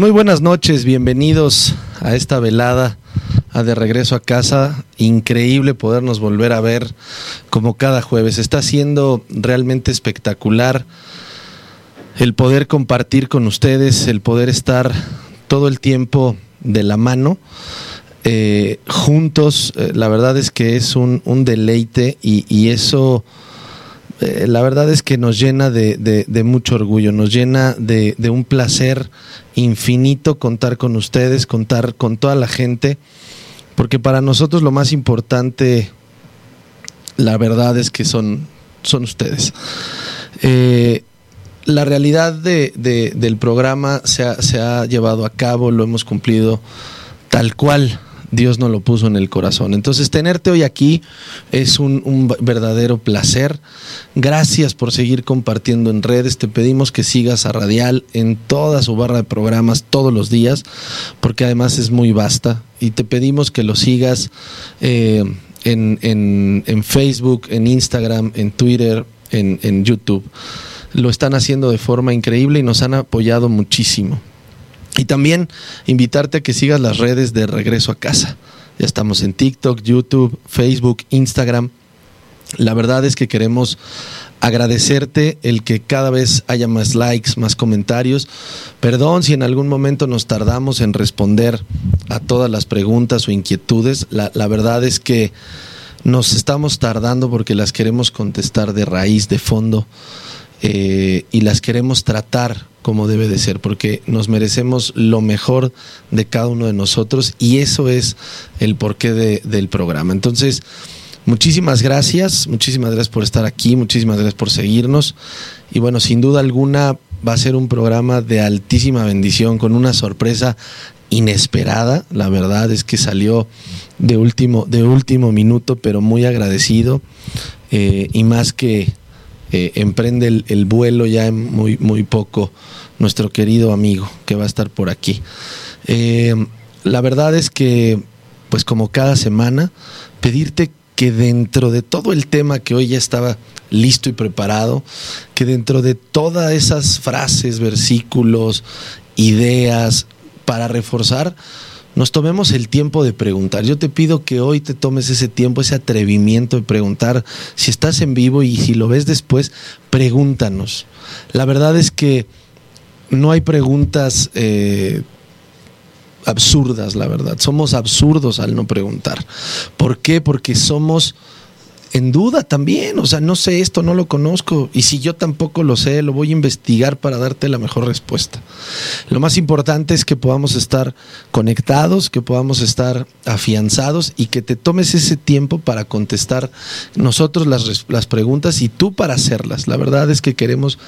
Muy buenas noches, bienvenidos a esta velada a de regreso a casa. Increíble podernos volver a ver como cada jueves. Está siendo realmente espectacular el poder compartir con ustedes, el poder estar todo el tiempo de la mano. eh, juntos, eh, la verdad es que es un, deleite y eso eh, la verdad es que nos llena de, de- mucho orgullo, nos llena de, de un placer infinito contar con ustedes, contar con toda la gente, porque para nosotros lo más importante, la verdad es que son, son ustedes. Eh, la realidad de- de- del programa se se ha llevado a cabo, lo hemos cumplido tal cual Dios nos lo puso en el corazón. Entonces, tenerte hoy aquí es un, un verdadero placer. Gracias por seguir compartiendo en redes. Te pedimos que sigas a Radial en toda su barra de programas todos los días, porque además es muy vasta. Y te pedimos que lo sigas eh, en, en- en Facebook, en Instagram, en Twitter, en, en YouTube. Lo están haciendo de forma increíble y nos han apoyado muchísimo. Y también invitarte a que sigas las redes de Regreso a Casa. Ya estamos en TikTok, YouTube, Facebook, Instagram. La verdad es que queremos agradecerte el que cada vez haya más likes, más comentarios. Perdón si en algún momento nos tardamos en responder a todas las preguntas o inquietudes. La, la verdad es que nos estamos tardando porque las queremos contestar de raíz, de fondo, eh, y las queremos tratar como debe de ser, porque nos merecemos lo mejor de cada uno de nosotros y eso es el porqué de- del programa. Entonces, muchísimas gracias, muchísimas gracias por estar aquí, muchísimas gracias por seguirnos y bueno, sin duda alguna va a ser un programa de altísima bendición con una sorpresa inesperada, la verdad es que salió de último, de último minuto, pero muy agradecido eh, y más que eh, emprende el, el vuelo ya en muy, muy poco nuestro querido amigo que va a estar por aquí. Eh, la verdad es que, pues como cada semana, pedirte que dentro de todo el tema que hoy ya estaba listo y preparado, que dentro de todas esas frases, versículos, ideas para reforzar, nos tomemos el tiempo de preguntar. Yo te pido que hoy te tomes ese tiempo, ese atrevimiento de preguntar. Si estás en vivo y si lo ves después, pregúntanos. La verdad es que no hay preguntas eh, absurdas, la verdad. Somos absurdos al no preguntar. ¿Por qué? Porque somos en duda también. O sea, no sé esto, no lo conozco. Y si yo tampoco lo sé, lo voy a investigar para darte la mejor respuesta. Lo más importante es que podamos estar conectados, que podamos estar afianzados y que te tomes ese tiempo para contestar nosotros las, las preguntas y tú para hacerlas. La verdad es que queremos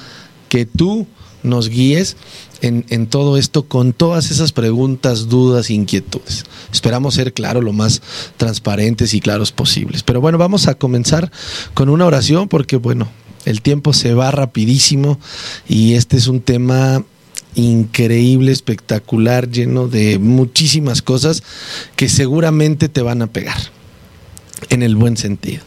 que tú nos guíes en, en todo esto con todas esas preguntas, dudas, inquietudes. Esperamos ser, claro, lo más transparentes y claros posibles. Pero bueno, vamos a comenzar con una oración porque, bueno, el tiempo se va rapidísimo y este es un tema increíble, espectacular, lleno de muchísimas cosas que seguramente te van a pegar en el buen sentido.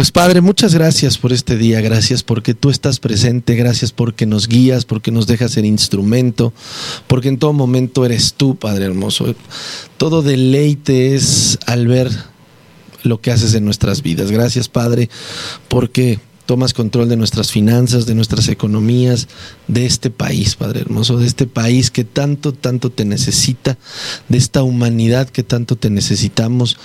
Pues Padre, muchas gracias por este día, gracias porque tú estás presente, gracias porque nos guías, porque nos dejas ser instrumento, porque en todo momento eres tú, Padre hermoso. Todo deleite es al ver lo que haces en nuestras vidas. Gracias, Padre, porque tomas control de nuestras finanzas, de nuestras economías, de este país, Padre hermoso, de este país que tanto, tanto te necesita, de esta humanidad que tanto te necesitamos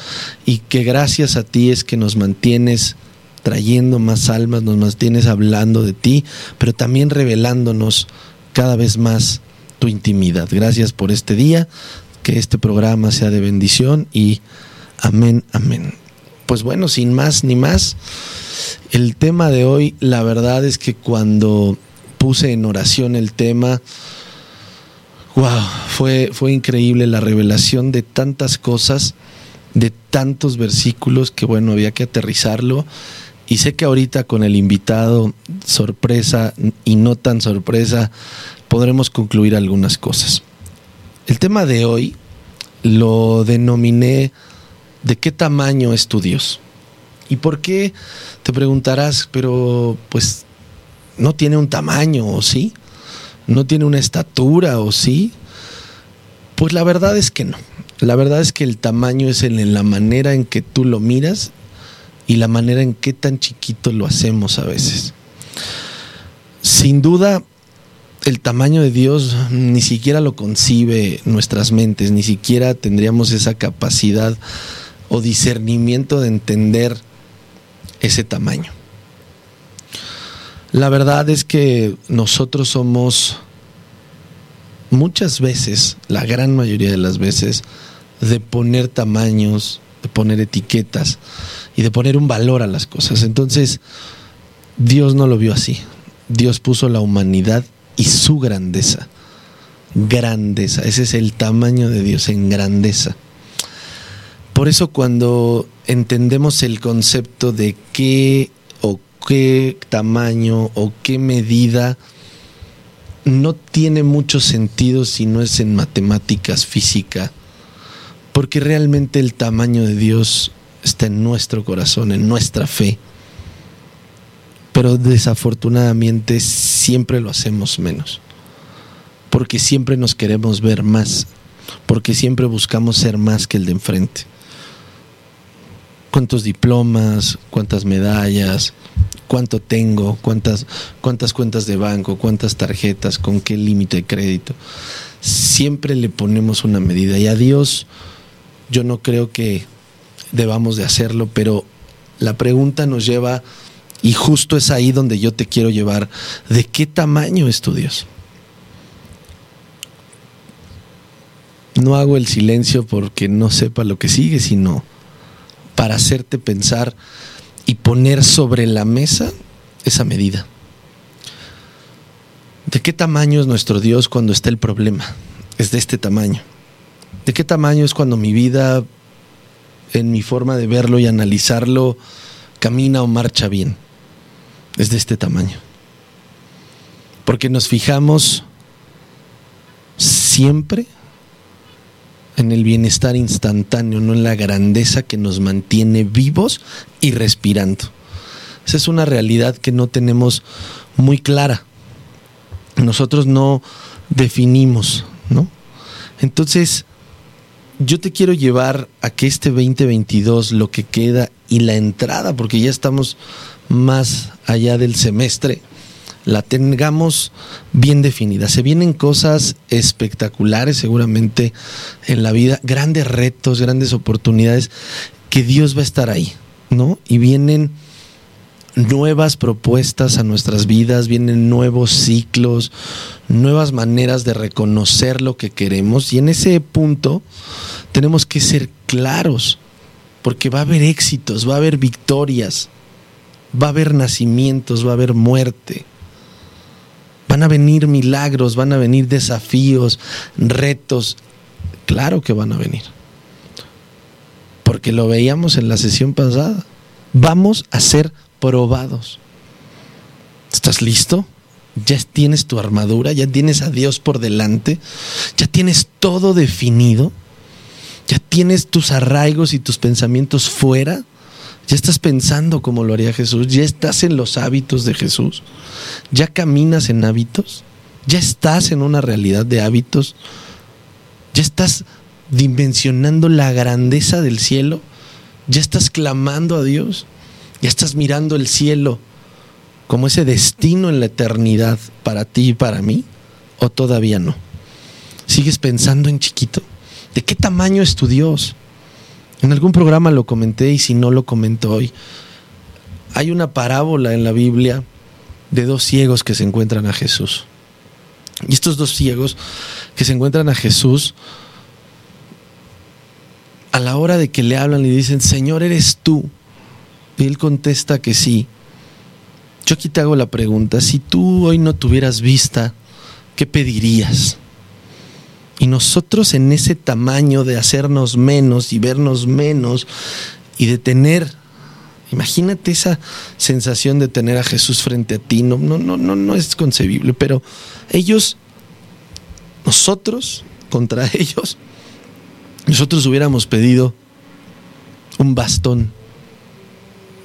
y que gracias a ti es que nos mantienes trayendo más almas, nos mantienes hablando de ti, pero también revelándonos cada vez más tu intimidad. Gracias por este día, que este programa sea de bendición y amén, amén. Pues bueno, sin más ni más, el tema de hoy, la verdad es que cuando puse en oración el tema, wow, fue, fue increíble la revelación de tantas cosas, de tantos versículos que bueno, había que aterrizarlo. Y sé que ahorita con el invitado, sorpresa y no tan sorpresa, podremos concluir algunas cosas. El tema de hoy lo denominé ¿de qué tamaño es tu Dios? ¿Y por qué? Te preguntarás, pero pues no tiene un tamaño, ¿o sí? ¿No tiene una estatura, o sí? Pues la verdad es que no. La verdad es que el tamaño es en la manera en que tú lo miras y la manera en que tan chiquito lo hacemos a veces. Sin duda, el tamaño de Dios ni siquiera lo concibe nuestras mentes, ni siquiera tendríamos esa capacidad o discernimiento de entender ese tamaño. La verdad es que nosotros somos muchas veces, la gran mayoría de las veces, de poner tamaños, de poner etiquetas y de poner un valor a las cosas. Entonces, Dios no lo vio así. Dios puso la humanidad y su grandeza. Grandeza, ese es el tamaño de Dios en grandeza. Por eso cuando entendemos el concepto de qué o qué tamaño o qué medida, no tiene mucho sentido si no es en matemáticas, física, porque realmente el tamaño de Dios está en nuestro corazón, en nuestra fe. Pero desafortunadamente siempre lo hacemos menos, porque siempre nos queremos ver más, porque siempre buscamos ser más que el de enfrente cuántos diplomas, cuántas medallas, cuánto tengo, cuántas, cuántas cuentas de banco, cuántas tarjetas, con qué límite de crédito. Siempre le ponemos una medida. Y a Dios yo no creo que debamos de hacerlo, pero la pregunta nos lleva, y justo es ahí donde yo te quiero llevar, ¿de qué tamaño es tu Dios? No hago el silencio porque no sepa lo que sigue, sino para hacerte pensar y poner sobre la mesa esa medida. ¿De qué tamaño es nuestro Dios cuando está el problema? Es de este tamaño. ¿De qué tamaño es cuando mi vida, en mi forma de verlo y analizarlo, camina o marcha bien? Es de este tamaño. Porque nos fijamos siempre en el bienestar instantáneo, no en la grandeza que nos mantiene vivos y respirando. Esa es una realidad que no tenemos muy clara. Nosotros no definimos, ¿no? Entonces, yo te quiero llevar a que este 2022, lo que queda y la entrada, porque ya estamos más allá del semestre, la tengamos bien definida. Se vienen cosas espectaculares seguramente en la vida, grandes retos, grandes oportunidades, que Dios va a estar ahí, ¿no? Y vienen nuevas propuestas a nuestras vidas, vienen nuevos ciclos, nuevas maneras de reconocer lo que queremos y en ese punto tenemos que ser claros, porque va a haber éxitos, va a haber victorias, va a haber nacimientos, va a haber muerte Van a venir milagros, van a venir desafíos, retos. Claro que van a venir. Porque lo veíamos en la sesión pasada. Vamos a ser probados. ¿Estás listo? Ya tienes tu armadura, ya tienes a Dios por delante, ya tienes todo definido, ya tienes tus arraigos y tus pensamientos fuera ya estás pensando como lo haría Jesús, ya estás en los hábitos de Jesús, ya caminas en hábitos, ya estás en una realidad de hábitos, ya estás dimensionando la grandeza del cielo, ya estás clamando a Dios, ya estás mirando el cielo como ese destino en la eternidad para ti y para mí, o todavía no. ¿Sigues pensando en chiquito? ¿De qué tamaño es tu Dios? En algún programa lo comenté y si no lo comento hoy. Hay una parábola en la Biblia de dos ciegos que se encuentran a Jesús. Y estos dos ciegos que se encuentran a Jesús, a la hora de que le hablan y dicen, Señor, ¿eres tú? Y él contesta que sí. Yo aquí te hago la pregunta, si tú hoy no tuvieras vista, ¿qué pedirías? Y nosotros en ese tamaño de hacernos menos y vernos menos y de tener, imagínate esa sensación de tener a Jesús frente a ti, no, no, no, no, no es concebible, pero ellos, nosotros contra ellos, nosotros hubiéramos pedido un bastón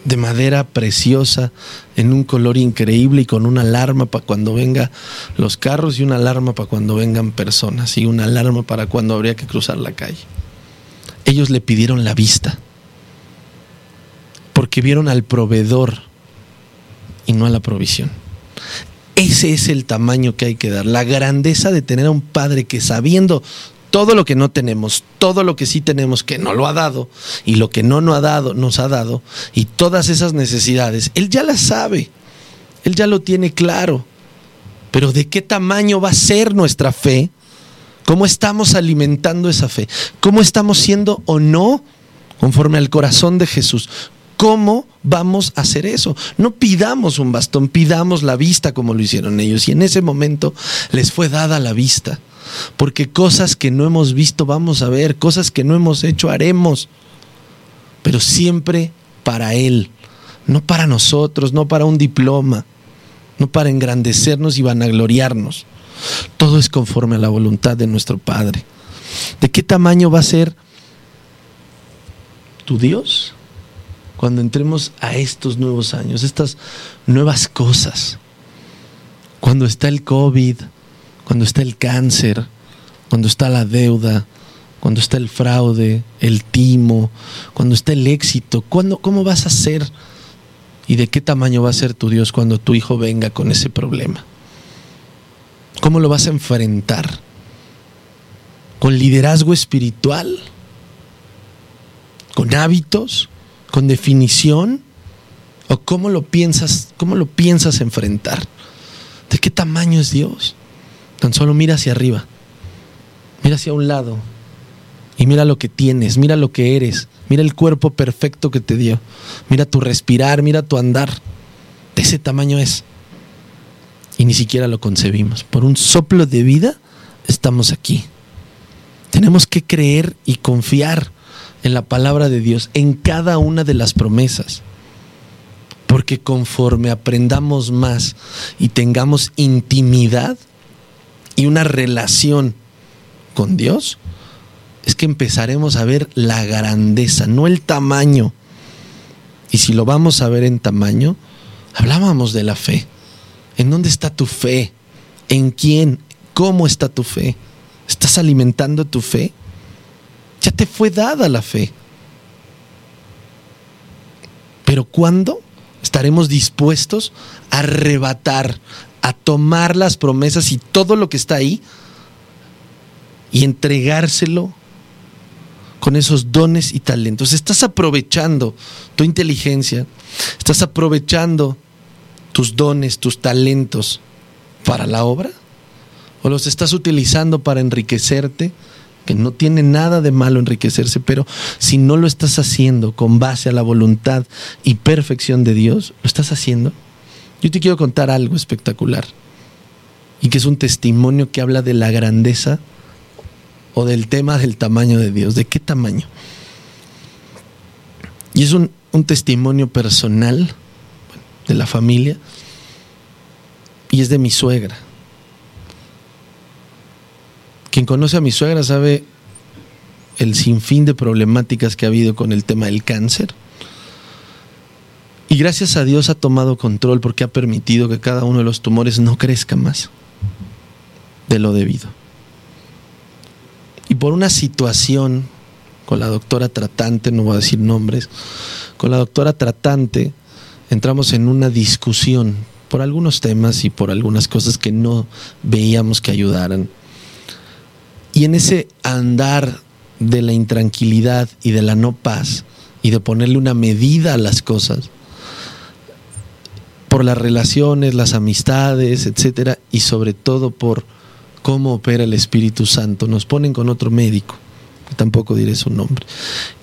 de madera preciosa, en un color increíble y con una alarma para cuando vengan los carros y una alarma para cuando vengan personas y una alarma para cuando habría que cruzar la calle. Ellos le pidieron la vista porque vieron al proveedor y no a la provisión. Ese es el tamaño que hay que dar, la grandeza de tener a un padre que sabiendo todo lo que no tenemos, todo lo que sí tenemos que no lo ha dado y lo que no, no ha dado, nos ha dado y todas esas necesidades, Él ya las sabe, Él ya lo tiene claro. Pero ¿de qué tamaño va a ser nuestra fe? ¿Cómo estamos alimentando esa fe? ¿Cómo estamos siendo o no conforme al corazón de Jesús? ¿Cómo vamos a hacer eso? No pidamos un bastón, pidamos la vista como lo hicieron ellos. Y en ese momento les fue dada la vista. Porque cosas que no hemos visto vamos a ver, cosas que no hemos hecho haremos. Pero siempre para Él, no para nosotros, no para un diploma, no para engrandecernos y vanagloriarnos. Todo es conforme a la voluntad de nuestro Padre. ¿De qué tamaño va a ser tu Dios? cuando entremos a estos nuevos años, estas nuevas cosas, cuando está el COVID, cuando está el cáncer, cuando está la deuda, cuando está el fraude, el timo, cuando está el éxito, ¿cuándo, ¿cómo vas a ser y de qué tamaño va a ser tu Dios cuando tu hijo venga con ese problema? ¿Cómo lo vas a enfrentar? ¿Con liderazgo espiritual? ¿Con hábitos? con definición o cómo lo piensas, cómo lo piensas enfrentar. ¿De qué tamaño es Dios? Tan solo mira hacia arriba. Mira hacia un lado y mira lo que tienes, mira lo que eres, mira el cuerpo perfecto que te dio. Mira tu respirar, mira tu andar. De ese tamaño es. Y ni siquiera lo concebimos. Por un soplo de vida estamos aquí. Tenemos que creer y confiar en la palabra de Dios, en cada una de las promesas. Porque conforme aprendamos más y tengamos intimidad y una relación con Dios, es que empezaremos a ver la grandeza, no el tamaño. Y si lo vamos a ver en tamaño, hablábamos de la fe. ¿En dónde está tu fe? ¿En quién? ¿Cómo está tu fe? ¿Estás alimentando tu fe? Ya te fue dada la fe. Pero ¿cuándo estaremos dispuestos a arrebatar, a tomar las promesas y todo lo que está ahí y entregárselo con esos dones y talentos? Estás aprovechando tu inteligencia, estás aprovechando tus dones, tus talentos para la obra o los estás utilizando para enriquecerte que no tiene nada de malo enriquecerse, pero si no lo estás haciendo con base a la voluntad y perfección de Dios, ¿lo estás haciendo? Yo te quiero contar algo espectacular y que es un testimonio que habla de la grandeza o del tema del tamaño de Dios. ¿De qué tamaño? Y es un, testimonio personal de la familia y es de mi suegra. Quien conoce a mi suegra sabe el sinfín de problemáticas que ha habido con el tema del cáncer. Y gracias a Dios ha tomado control porque ha permitido que cada uno de los tumores no crezca más de lo debido. Y por una situación con la doctora tratante, no voy a decir nombres, con la doctora tratante entramos en una discusión por algunos temas y por algunas cosas que no veíamos que ayudaran. Y en ese andar de la intranquilidad y de la no paz y de ponerle una medida a las cosas, por las relaciones, las amistades, etcétera, y sobre todo por cómo opera el Espíritu Santo. Nos ponen con otro médico, tampoco diré su nombre.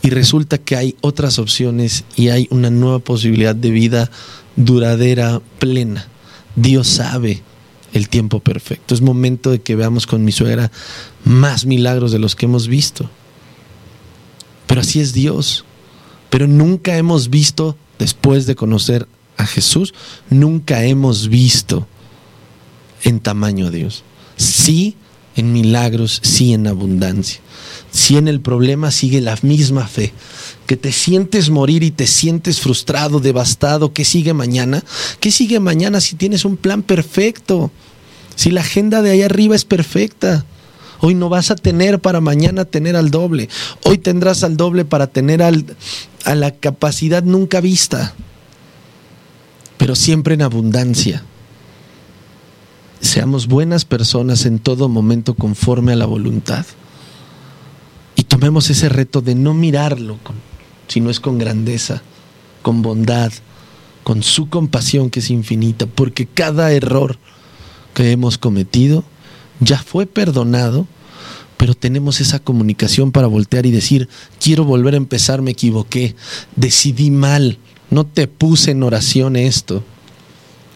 Y resulta que hay otras opciones y hay una nueva posibilidad de vida duradera, plena. Dios sabe el tiempo perfecto. Es momento de que veamos con mi suegra más milagros de los que hemos visto. Pero así es Dios. Pero nunca hemos visto, después de conocer a Jesús, nunca hemos visto en tamaño a Dios. Sí en milagros, sí en abundancia. Sí en el problema sigue la misma fe. Que te sientes morir y te sientes frustrado, devastado. ¿Qué sigue mañana? ¿Qué sigue mañana si tienes un plan perfecto? Si la agenda de ahí arriba es perfecta. Hoy no vas a tener para mañana tener al doble. Hoy tendrás al doble para tener al, a la capacidad nunca vista. Pero siempre en abundancia. Seamos buenas personas en todo momento conforme a la voluntad. Y tomemos ese reto de no mirarlo, con, sino es con grandeza, con bondad, con su compasión que es infinita, porque cada error que hemos cometido ya fue perdonado, pero tenemos esa comunicación para voltear y decir, quiero volver a empezar, me equivoqué, decidí mal, no te puse en oración esto.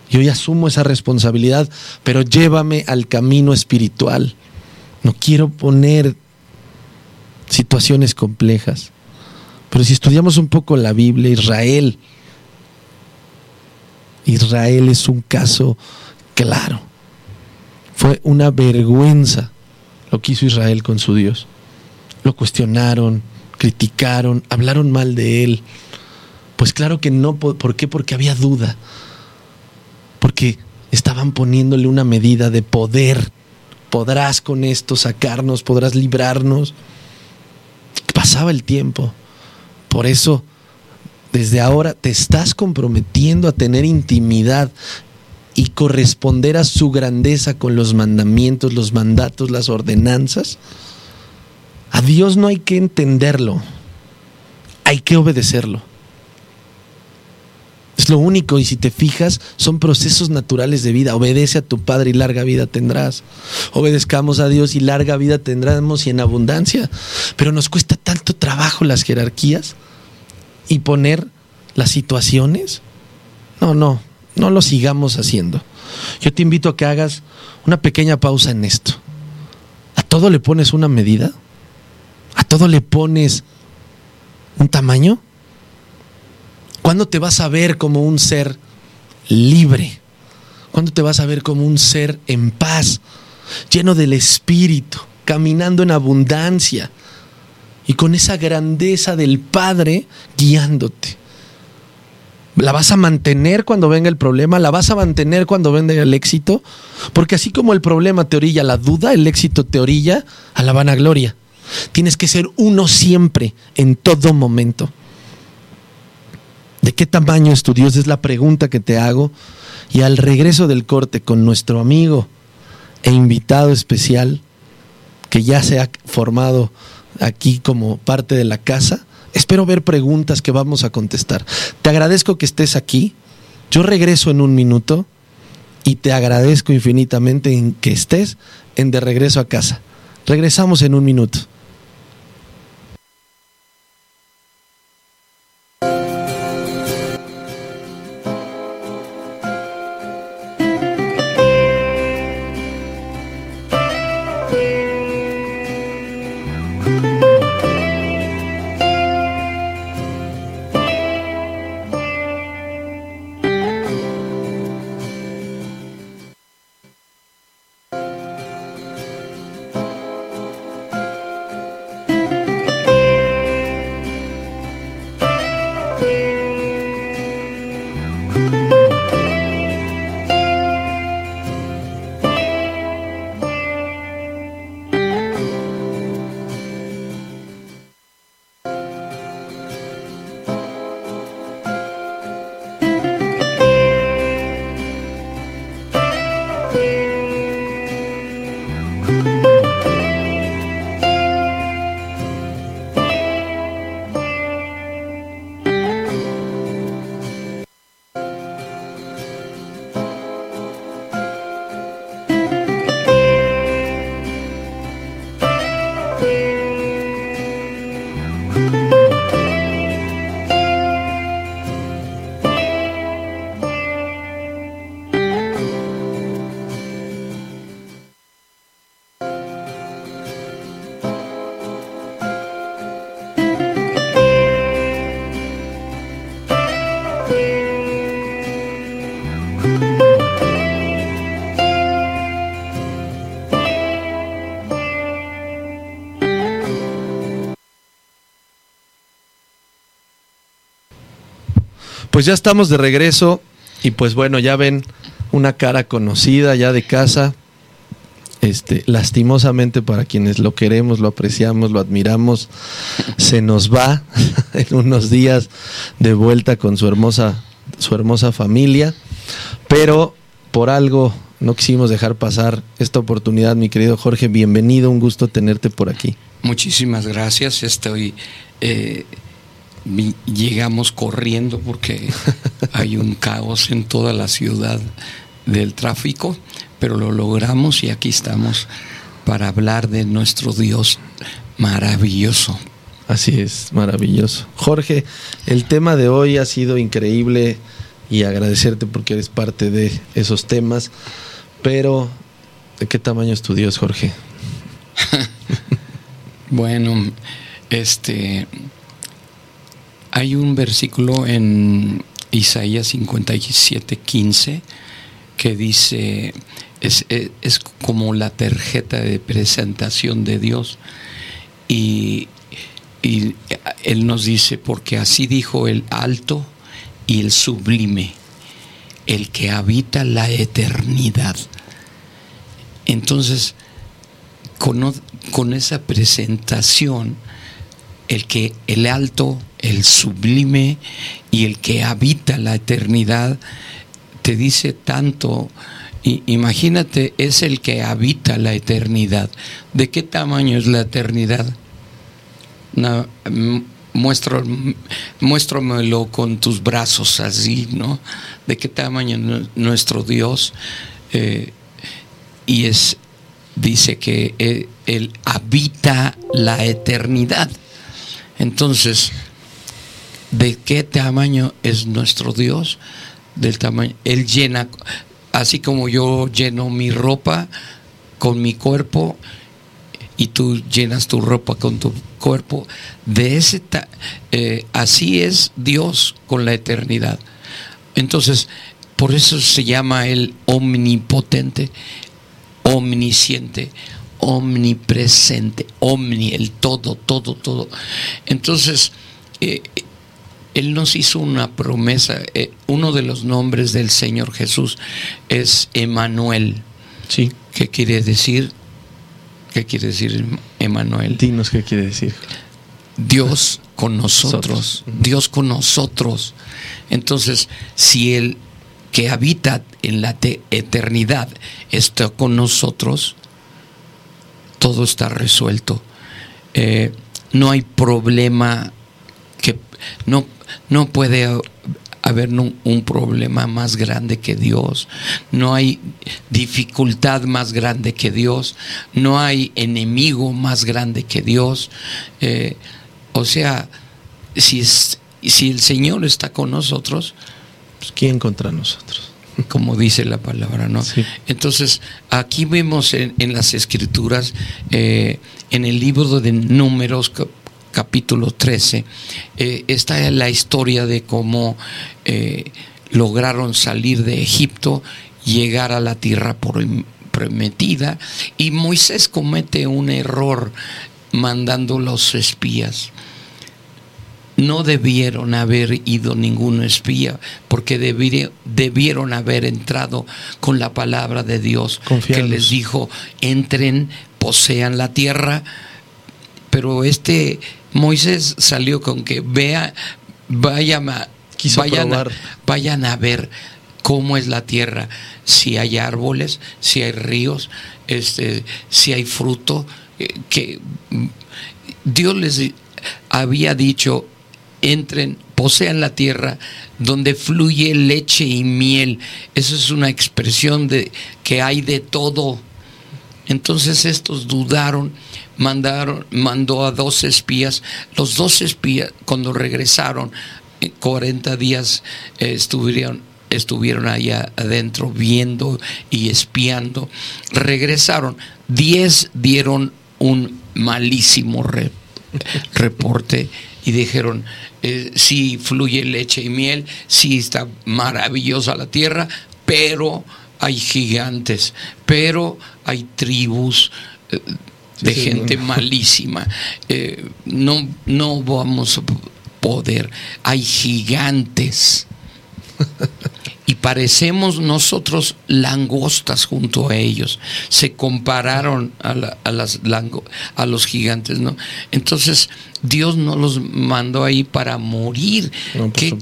Yo ya asumo esa responsabilidad, pero llévame al camino espiritual. No quiero poner situaciones complejas. Pero si estudiamos un poco la Biblia, Israel, Israel es un caso claro. Fue una vergüenza lo que hizo Israel con su Dios. Lo cuestionaron, criticaron, hablaron mal de él. Pues claro que no, ¿por qué? Porque había duda. Porque estaban poniéndole una medida de poder. Podrás con esto sacarnos, podrás librarnos. Pasaba el tiempo. Por eso, desde ahora te estás comprometiendo a tener intimidad y corresponder a su grandeza con los mandamientos, los mandatos, las ordenanzas. A Dios no hay que entenderlo, hay que obedecerlo. Lo único y si te fijas son procesos naturales de vida. Obedece a tu Padre y larga vida tendrás. Obedezcamos a Dios y larga vida tendremos y en abundancia. Pero nos cuesta tanto trabajo las jerarquías y poner las situaciones. No, no, no lo sigamos haciendo. Yo te invito a que hagas una pequeña pausa en esto. ¿A todo le pones una medida? ¿A todo le pones un tamaño? ¿Cuándo te vas a ver como un ser libre? ¿Cuándo te vas a ver como un ser en paz, lleno del Espíritu, caminando en abundancia y con esa grandeza del Padre guiándote? ¿La vas a mantener cuando venga el problema? ¿La vas a mantener cuando venga el éxito? Porque así como el problema te orilla a la duda, el éxito te orilla a la vanagloria. Tienes que ser uno siempre, en todo momento. ¿De qué tamaño es tu Dios? Es la pregunta que te hago. Y al regreso del corte con nuestro amigo e invitado especial, que ya se ha formado aquí como parte de la casa, espero ver preguntas que vamos a contestar. Te agradezco que estés aquí. Yo regreso en un minuto y te agradezco infinitamente en que estés en de regreso a casa. Regresamos en un minuto. Pues ya estamos de regreso y pues bueno, ya ven una cara conocida ya de casa. Este, lastimosamente para quienes lo queremos, lo apreciamos, lo admiramos, se nos va en unos días de vuelta con su hermosa, su hermosa familia, pero por algo no quisimos dejar pasar esta oportunidad, mi querido Jorge, bienvenido, un gusto tenerte por aquí. Muchísimas gracias, estoy eh, llegamos corriendo porque hay un caos en toda la ciudad del tráfico, pero lo logramos y aquí estamos para hablar de nuestro Dios maravilloso. Así es, maravilloso. Jorge, el tema de hoy ha sido increíble y agradecerte porque eres parte de esos temas, pero ¿de qué tamaño es tu Dios, Jorge? bueno, este hay un versículo en Isaías 57, 15 que dice, es, como la tarjeta de presentación de Dios. Y, y Él nos dice, porque así dijo el alto y el sublime, el que habita la eternidad. Entonces, con, con esa presentación, el que el alto, el sublime y el que habita la eternidad te dice tanto. imagínate, es el que habita la eternidad. ¿De qué tamaño es la eternidad? muestro, muéstramelo con tus brazos así, ¿no? ¿De qué tamaño nuestro Dios? Eh, y es, dice que eh, él habita la eternidad. Entonces, ¿de qué tamaño es nuestro Dios? Del tamaño. Él llena, así como yo lleno mi ropa con mi cuerpo y tú llenas tu ropa con tu cuerpo, de ese eh, así es Dios con la eternidad. Entonces, por eso se llama el omnipotente, omnisciente, omnipresente, omni, el todo, todo, todo. Entonces, eh, Él nos hizo una promesa. Eh, uno de los nombres del Señor Jesús es Emanuel. Sí. ¿Qué quiere decir? ¿Qué quiere decir Emanuel? Dinos qué quiere decir. Dios con nosotros, Dios con nosotros. Entonces, si Él que habita en la eternidad está con nosotros, todo está resuelto. Eh, no hay problema que no, no puede haber un, problema más grande que Dios. No hay dificultad más grande que Dios. No hay enemigo más grande que Dios. Eh, o sea, si, si el Señor está con nosotros, pues, ¿quién contra nosotros? como dice la palabra, ¿no? Entonces, aquí vemos en, las escrituras, eh, en el libro de números, capítulo 13, eh, está la historia de cómo eh, lograron salir de Egipto, llegar a la tierra prometida, y Moisés comete un error mandando los espías no debieron haber ido ningún espía, porque debieron haber entrado con la palabra de Dios, que les dijo, entren, posean la tierra. Pero este Moisés salió con que vea, vayan a, vayan, a, vayan a ver cómo es la tierra, si hay árboles, si hay ríos, este, si hay fruto, eh, que Dios les había dicho, entren, posean la tierra donde fluye leche y miel. Eso es una expresión de que hay de todo. Entonces estos dudaron, mandaron, mandó a dos espías. Los dos espías, cuando regresaron, 40 días eh, estuvieron, estuvieron allá adentro viendo y espiando. Regresaron. Diez dieron un malísimo reporte y dijeron, eh, si fluye leche y miel, si está maravillosa la tierra, pero hay gigantes, pero hay tribus eh, de gente malísima. Eh, no, no vamos a poder. Hay gigantes. y parecemos nosotros langostas junto a ellos. Se compararon a, las a los gigantes, ¿no? Entonces, Dios no los mandó ahí para morir. ¿Qué,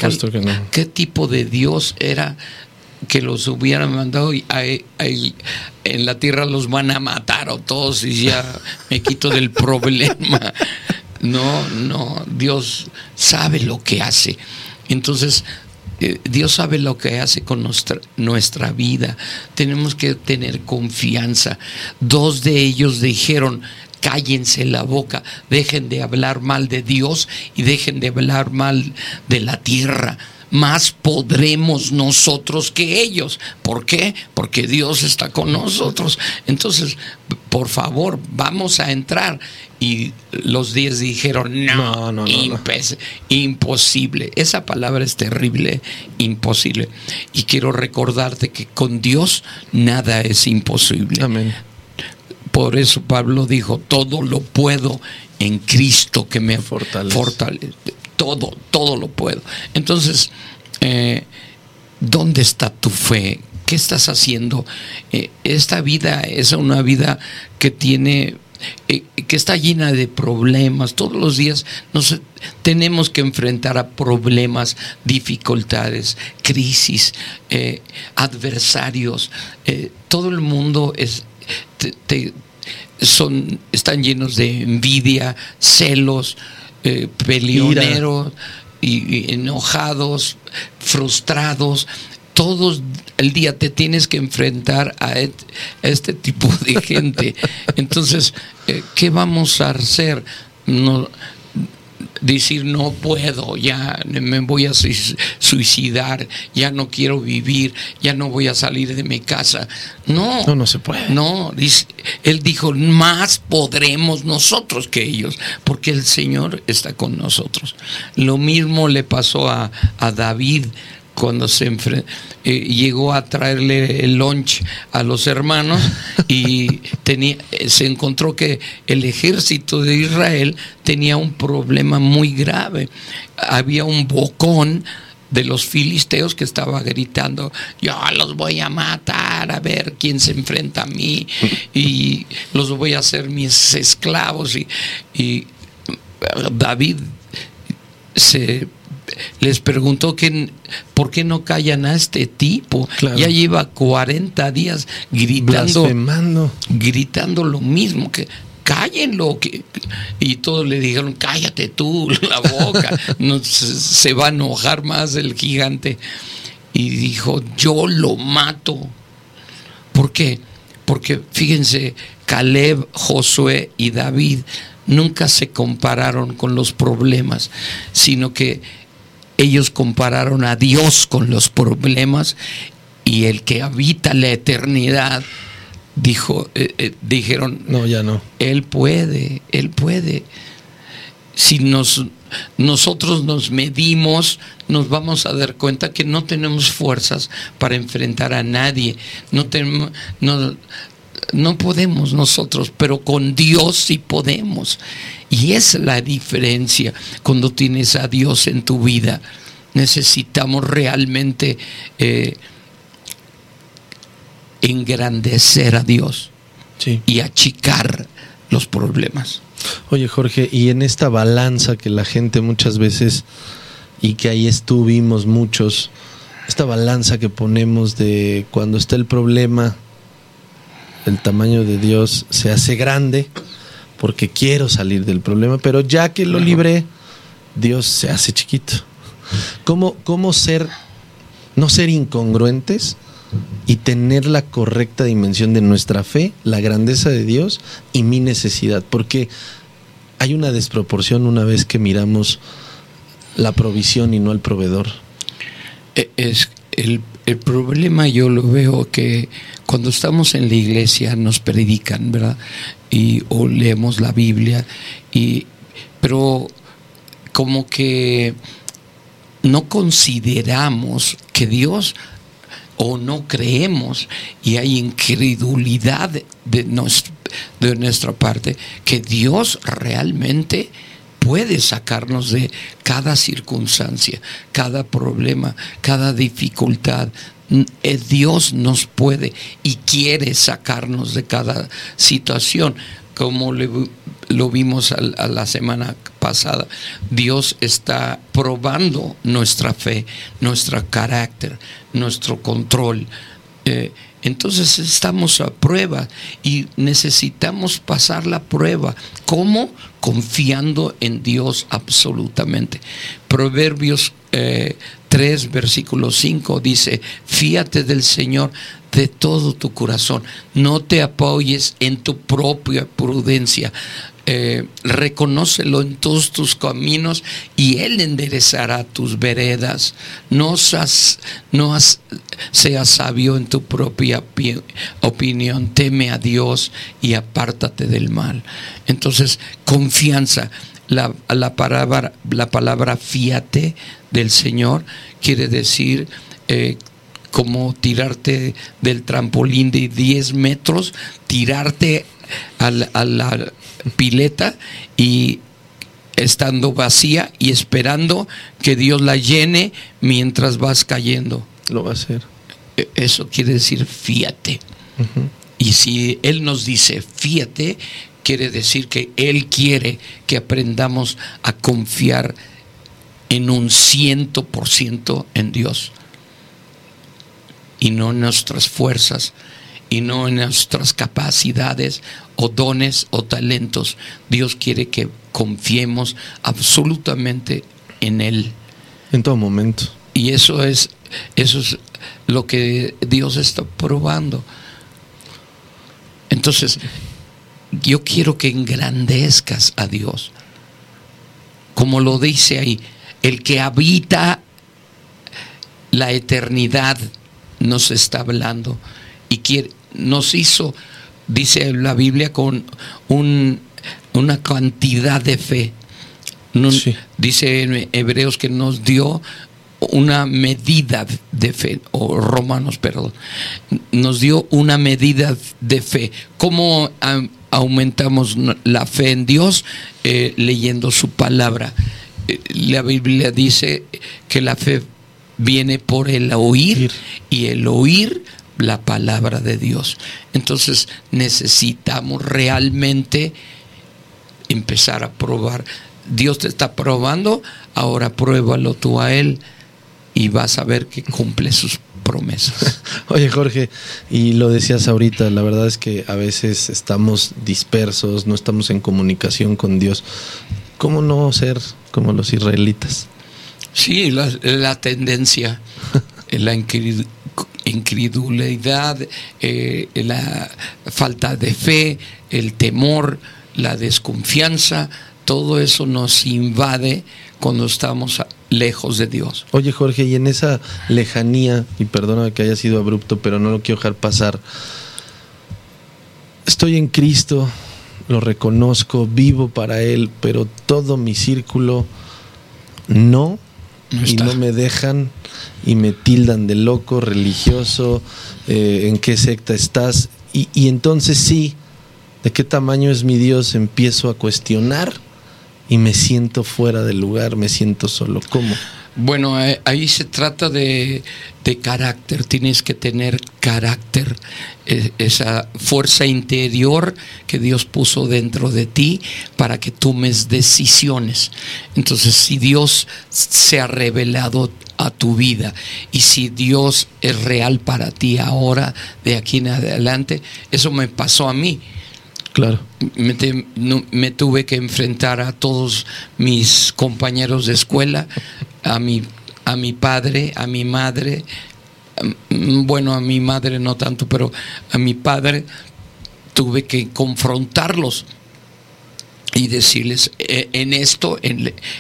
¿Qué tipo de Dios era que los hubieran mandado y en la tierra los van a matar o todos y ya me quito del problema? No, no, Dios sabe lo que hace. Entonces, eh, Dios sabe lo que hace con nuestra, nuestra vida. Tenemos que tener confianza. Dos de ellos dijeron, cállense la boca, dejen de hablar mal de Dios y dejen de hablar mal de la tierra. Más podremos nosotros que ellos. ¿Por qué? Porque Dios está con nosotros. Entonces, por favor, vamos a entrar. Y los diez dijeron, no, no, no, imposible. Esa palabra es terrible, imposible. Y quiero recordarte que con Dios nada es imposible. Amén. Por eso Pablo dijo, todo lo puedo en Cristo que me fortalece. Todo, todo lo puedo. Entonces, eh, ¿dónde está tu fe? ¿Qué estás haciendo? Eh, esta vida es una vida que tiene eh, que está llena de problemas. Todos los días nos tenemos que enfrentar a problemas, dificultades, crisis, adversarios. todo el mundo es, son, están llenos de envidia, celos, peleoneros y, enojados, frustrados, todos el día te tienes que enfrentar a, este tipo de gente. Entonces, eh, ¿qué vamos a hacer? No, decir no puedo, ya me voy a suicidar, ya no quiero vivir, ya no voy a salir de mi casa. No, no, no se puede. No, él dijo, más podremos nosotros que ellos, porque el Señor está con nosotros. Lo mismo le pasó a, a David cuando se eh, llegó a traerle el lunch a los hermanos y tenía, se encontró que el ejército de Israel tenía un problema muy grave. Había un bocón de los filisteos que estaba gritando, yo los voy a matar, a ver quién se enfrenta a mí y los voy a hacer mis esclavos. Y, y David se les preguntó que, por qué no callan a este tipo. Ya lleva 40 días gritando, gritando lo mismo, que cállenlo. Que, y todos le dijeron, cállate tú la boca, no, se, va a enojar más el gigante. Y dijo, yo lo mato. ¿Por qué? Porque fíjense, Caleb, Josué y David nunca se compararon con los problemas, sino que ellos compararon a Dios con los problemas y el que habita la eternidad dijo eh, eh, dijeron no ya no. Él puede él puede. Si nos nosotros nos medimos nos vamos a dar cuenta que no tenemos fuerzas para enfrentar a nadie. No tenemos no, no podemos nosotros, pero con Dios sí podemos. Y es la diferencia cuando tienes a Dios en tu vida. Necesitamos realmente eh, engrandecer a Dios y achicar los problemas. Oye Jorge, y en esta balanza que la gente muchas veces, y que ahí estuvimos muchos, esta balanza que ponemos de cuando está el problema, el tamaño de Dios se hace grande porque quiero salir del problema, pero ya que lo libré, Dios se hace chiquito. ¿Cómo, cómo ser, no ser incongruentes y tener la correcta dimensión de nuestra fe, la grandeza de Dios y mi necesidad. Porque hay una desproporción una vez que miramos la provisión y no el proveedor. E, es el, el problema yo lo veo que cuando estamos en la iglesia nos predican, ¿verdad? Y o leemos la Biblia y pero como que no consideramos que Dios o no creemos y hay incredulidad de, de nuestra parte que Dios realmente puede sacarnos de cada circunstancia, cada problema, cada dificultad. Eh, Dios nos puede y quiere sacarnos de cada situación, como lo vimos a, la semana pasada. Dios está probando nuestra fe, nuestro carácter, nuestro control. Eh, entonces estamos a prueba y necesitamos pasar la prueba. ¿Cómo? Confiando en Dios absolutamente. Proverbios 3, eh, versículo 5 dice, fíate del Señor de todo tu corazón, no te apoyes en tu propia prudencia, eh, reconócelo en todos tus caminos y Él enderezará tus veredas. No seas, no seas sabio en tu propia opinión, teme a Dios y apártate del mal. Entonces, confianza. La, la, palabra, la palabra fíate del Señor quiere decir eh, como tirarte del trampolín de 10 metros, tirarte a la, pileta y estando vacía y esperando que Dios la llene mientras vas cayendo. Lo va a hacer. E, eso quiere decir fíate. Y si Él nos dice fíate, quiere decir que Él quiere que aprendamos a confiar en un ciento por ciento en Dios y no en nuestras fuerzas y no en nuestras capacidades o dones o talentos. Dios quiere que confiemos absolutamente en Él. En todo momento. Y eso es, eso es lo que Dios está probando. Entonces, yo quiero que engrandezcas a Dios. Como lo dice ahí, el que habita la eternidad nos está hablando y quiere, nos hizo, dice la Biblia, con un, una cantidad de fe. Dice en Hebreos que nos dio una medida de fe, o Romanos, perdón, nos dio una medida de fe. ¿Cómo aumentamos la fe en Dios? Eh, leyendo su palabra. Eh, la Biblia dice que la fe viene por el oír y el oír la palabra de Dios. Entonces necesitamos realmente empezar a probar. Dios te está probando, ahora pruébalo tú a Él y vas a ver que cumple sus promesas. Oye Jorge, y lo decías ahorita, la verdad es que a veces estamos dispersos, no estamos en comunicación con Dios. ¿Cómo no ser como los israelitas? Sí, la, tendencia, la incredulidad, eh, la falta de fe, el temor, la desconfianza, todo eso nos invade cuando estamos lejos de Dios. Oye Jorge, y en esa lejanía, y perdona que haya sido abrupto, pero no lo quiero dejar pasar, estoy en Cristo, lo reconozco, vivo para Él, pero todo mi círculo no y no me dejan y me tildan de loco, religioso, eh, en qué secta estás. Y, y entonces sí, ¿de qué tamaño es mi Dios? Empiezo a cuestionar y me siento fuera del lugar, me siento solo. ¿Cómo? Bueno, eh, ahí se trata de, carácter, tienes que tener carácter, eh, esa fuerza interior que Dios puso dentro de ti para que tomes decisiones. Entonces, si Dios se ha revelado a tu vida y si Dios es real para ti ahora, de aquí en adelante, eso me pasó a mí. Claro. Me, tuve que enfrentar a todos mis compañeros de escuela, a mi, a mi padre, a mi madre, mm, bueno, a mi madre no tanto, pero a mi padre tuve que confrontarlos y decirles, e, en esto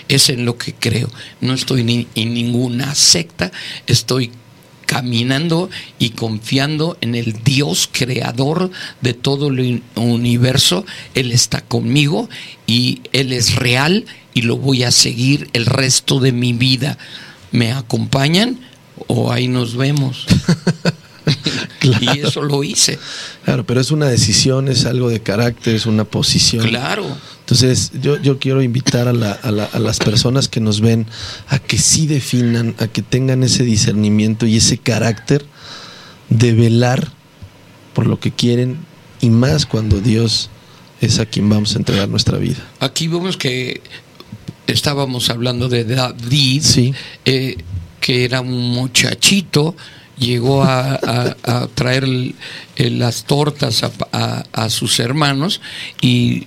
es en lo que creo. No estoy en ninguna secta, estoy caminando y confiando en el Dios creador de todo el universo. Él está conmigo y Él es real y lo voy a seguir el resto de mi vida. ¿Me acompañan o ahí nos vemos? Y eso lo hice. Claro, pero es una decisión, es algo de carácter, es una posición. Claro. Entonces, yo, yo quiero invitar a, la, a, la, a, las personas que nos ven a que sí definan, a que tengan ese discernimiento y ese carácter de velar por lo que quieren y más cuando Dios es a quien vamos a entregar nuestra vida. Aquí vemos que estábamos hablando de David, sí. eh, que era un muchachito, llegó a, traer las tortas a, sus hermanos y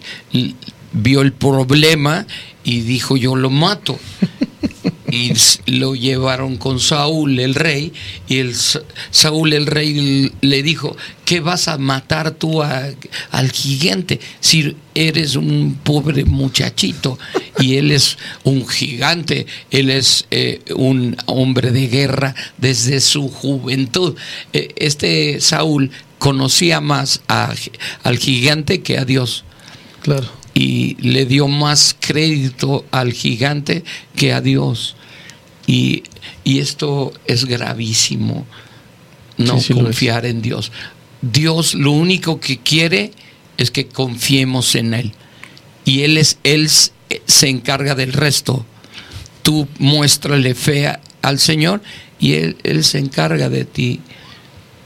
vio el problema y dijo yo lo mato. y lo llevaron con Saúl el rey y el Saúl el rey le dijo ¿qué vas a matar tú a, al gigante si eres un pobre muchachito y él es un gigante él es eh, un hombre de guerra desde su juventud eh, este Saúl conocía más a, al gigante que a Dios. Claro. Y le dio más crédito al gigante que a Dios. Y, y esto es gravísimo, no sí, sí confiar en Dios. Dios lo único que quiere es que confiemos en Él. Y Él, es, él se encarga del resto. Tú muéstrale fe al Señor y él, él se encarga de ti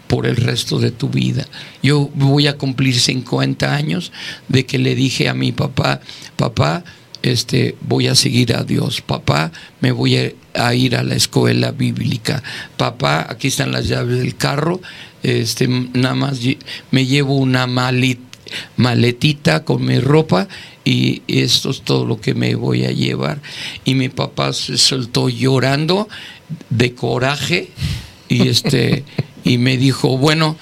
por el resto de tu vida. Yo voy a cumplir 50 años de que le dije a mi papá, papá, este, voy a seguir a Dios. Papá, me voy a, a, ir a la escuela bíblica. Papá, aquí están las llaves del carro. Este, nada más me llevo una maletita con mi ropa y esto es todo lo que me voy a llevar. Y mi papá se soltó llorando de coraje y este y me dijo, bueno,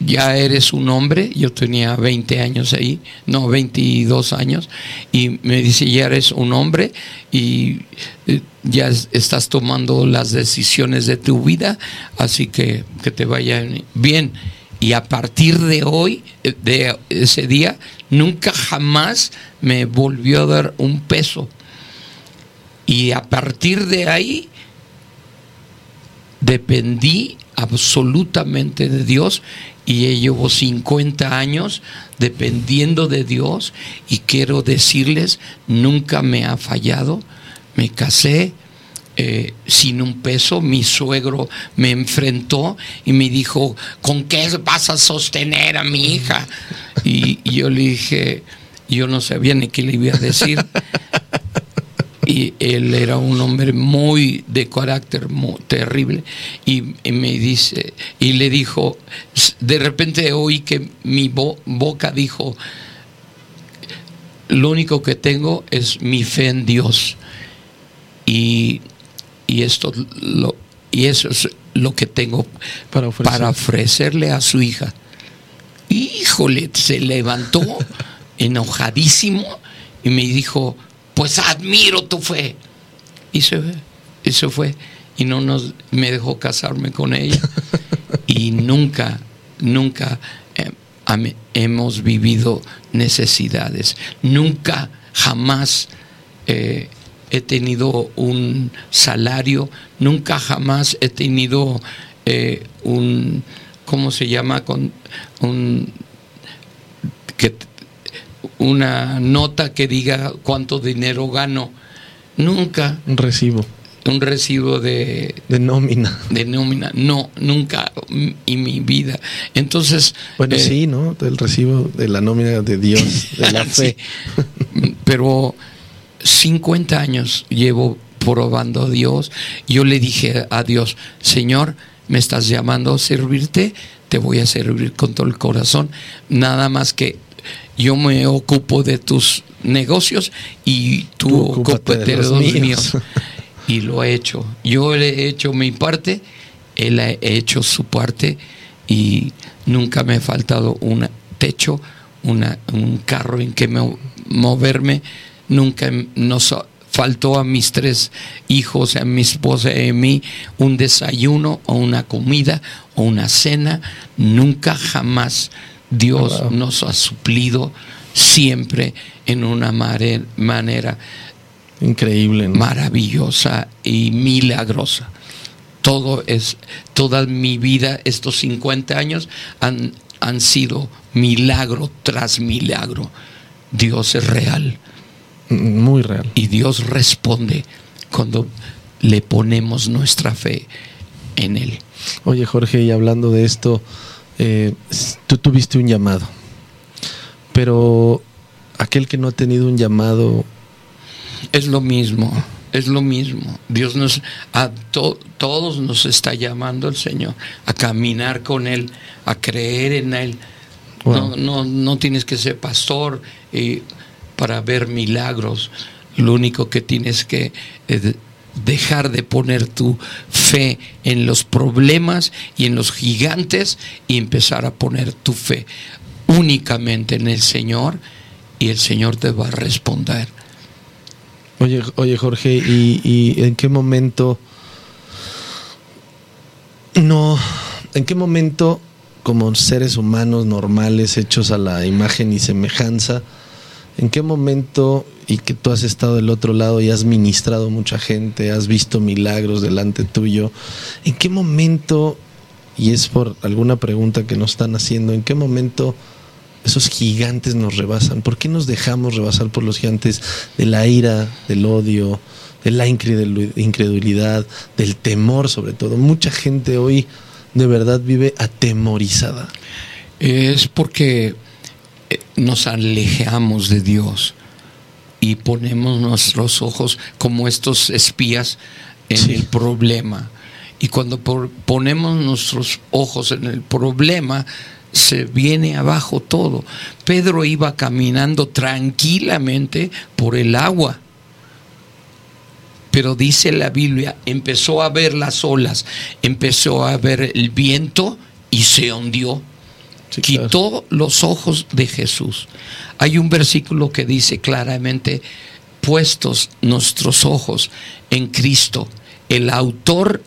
ya eres un hombre, yo tenía 20 años ahí, no, 22 años, y me dice, ya eres un hombre y eh, ya estás tomando las decisiones de tu vida, así que que te vaya bien. Y a partir de hoy, eh, de ese día, nunca jamás me volvió a dar un peso. Y a partir de ahí, dependí absolutamente de Dios y llevo 50 años dependiendo de Dios y quiero decirles, nunca me ha fallado, me casé. Eh, sin un peso, mi suegro me enfrentó y me dijo, ¿con qué vas a sostener a mi hija? Y yo le dije, yo no sabía ni qué le iba a decir. y él era un hombre muy de carácter muy terrible y, y, me dice y le dijo de repente oí que mi bo, boca dijo lo único que tengo es mi fe en Dios y, y esto lo, y eso es lo que tengo para, ofrecer. para ofrecerle a su hija híjole se levantó enojadísimo y me dijo pues admiro tu fe. Y se fue, y se fue. Y no nos, me dejó casarme con ella. y nunca, nunca eh, hemos vivido necesidades. Nunca, jamás eh, he tenido un salario. Nunca, jamás he tenido eh, un, ¿cómo se llama? Con un que una nota que diga cuánto dinero gano. Nunca. Un recibo. Un recibo de... De nómina. De nómina. No, nunca en mi vida. Entonces... Bueno, eh, sí, ¿no? El recibo de la nómina de Dios, de la fe. Sí. Pero 50 años llevo probando a Dios. Yo le dije a Dios, Señor, me estás llamando a servirte, te voy a servir con todo el corazón. Nada más que yo me ocupo de tus negocios y tú, tú ocúpate de los, míos. míos. Y lo he hecho. Yo he hecho mi parte Él ha hecho su parte y nunca me ha faltado un techo, una, un carro en que moverme, nunca nos faltó a mis tres hijos, a mi esposa y a mí, un desayuno o una comida o una cena. Nunca jamás Dios nos ha suplido siempre en una manera increíble, maravillosa y milagrosa. Todo es, toda mi vida, estos 50 años han, han sido milagro tras milagro. Dios es real. Muy real. Y Dios responde cuando le ponemos nuestra fe en Él. Oye Jorge, y hablando de esto, eh, tú tuviste un llamado, pero aquel que no ha tenido un llamado... Es lo mismo, es lo mismo. Dios nos, a todos nos está llamando el Señor a caminar con Él, a creer en Él. No, no, no, tienes que ser pastor. Y para ver milagros. Lo único que tienes que eh, dejar de poner tu fe en los problemas y en los gigantes y empezar a poner tu fe únicamente en el Señor y el Señor te va a responder. Oye, oye Jorge, ¿y, y en qué momento no, en qué momento como seres humanos normales hechos a la imagen y semejanza, ¿En qué momento y que tú has estado del otro lado y has ministrado mucha gente, has visto milagros delante tuyo, ¿en qué momento, y es por alguna pregunta que nos están haciendo, ¿en qué momento esos gigantes nos rebasan? ¿Por qué nos dejamos rebasar por los gigantes de la ira, del odio, de la incredulidad, del temor sobre todo? Mucha gente hoy de verdad vive atemorizada. Es porque nos alejamos de Dios y ponemos nuestros ojos como estos espías en el problema. Y cuando ponemos nuestros ojos en el problema, se viene abajo todo. Pedro iba caminando tranquilamente por el agua. Pero dice la Biblia, empezó a ver las olas, empezó a ver el viento y se hundió quitó los ojos de Jesús. Hay un versículo que dice claramente, puestos nuestros ojos en Cristo, el autor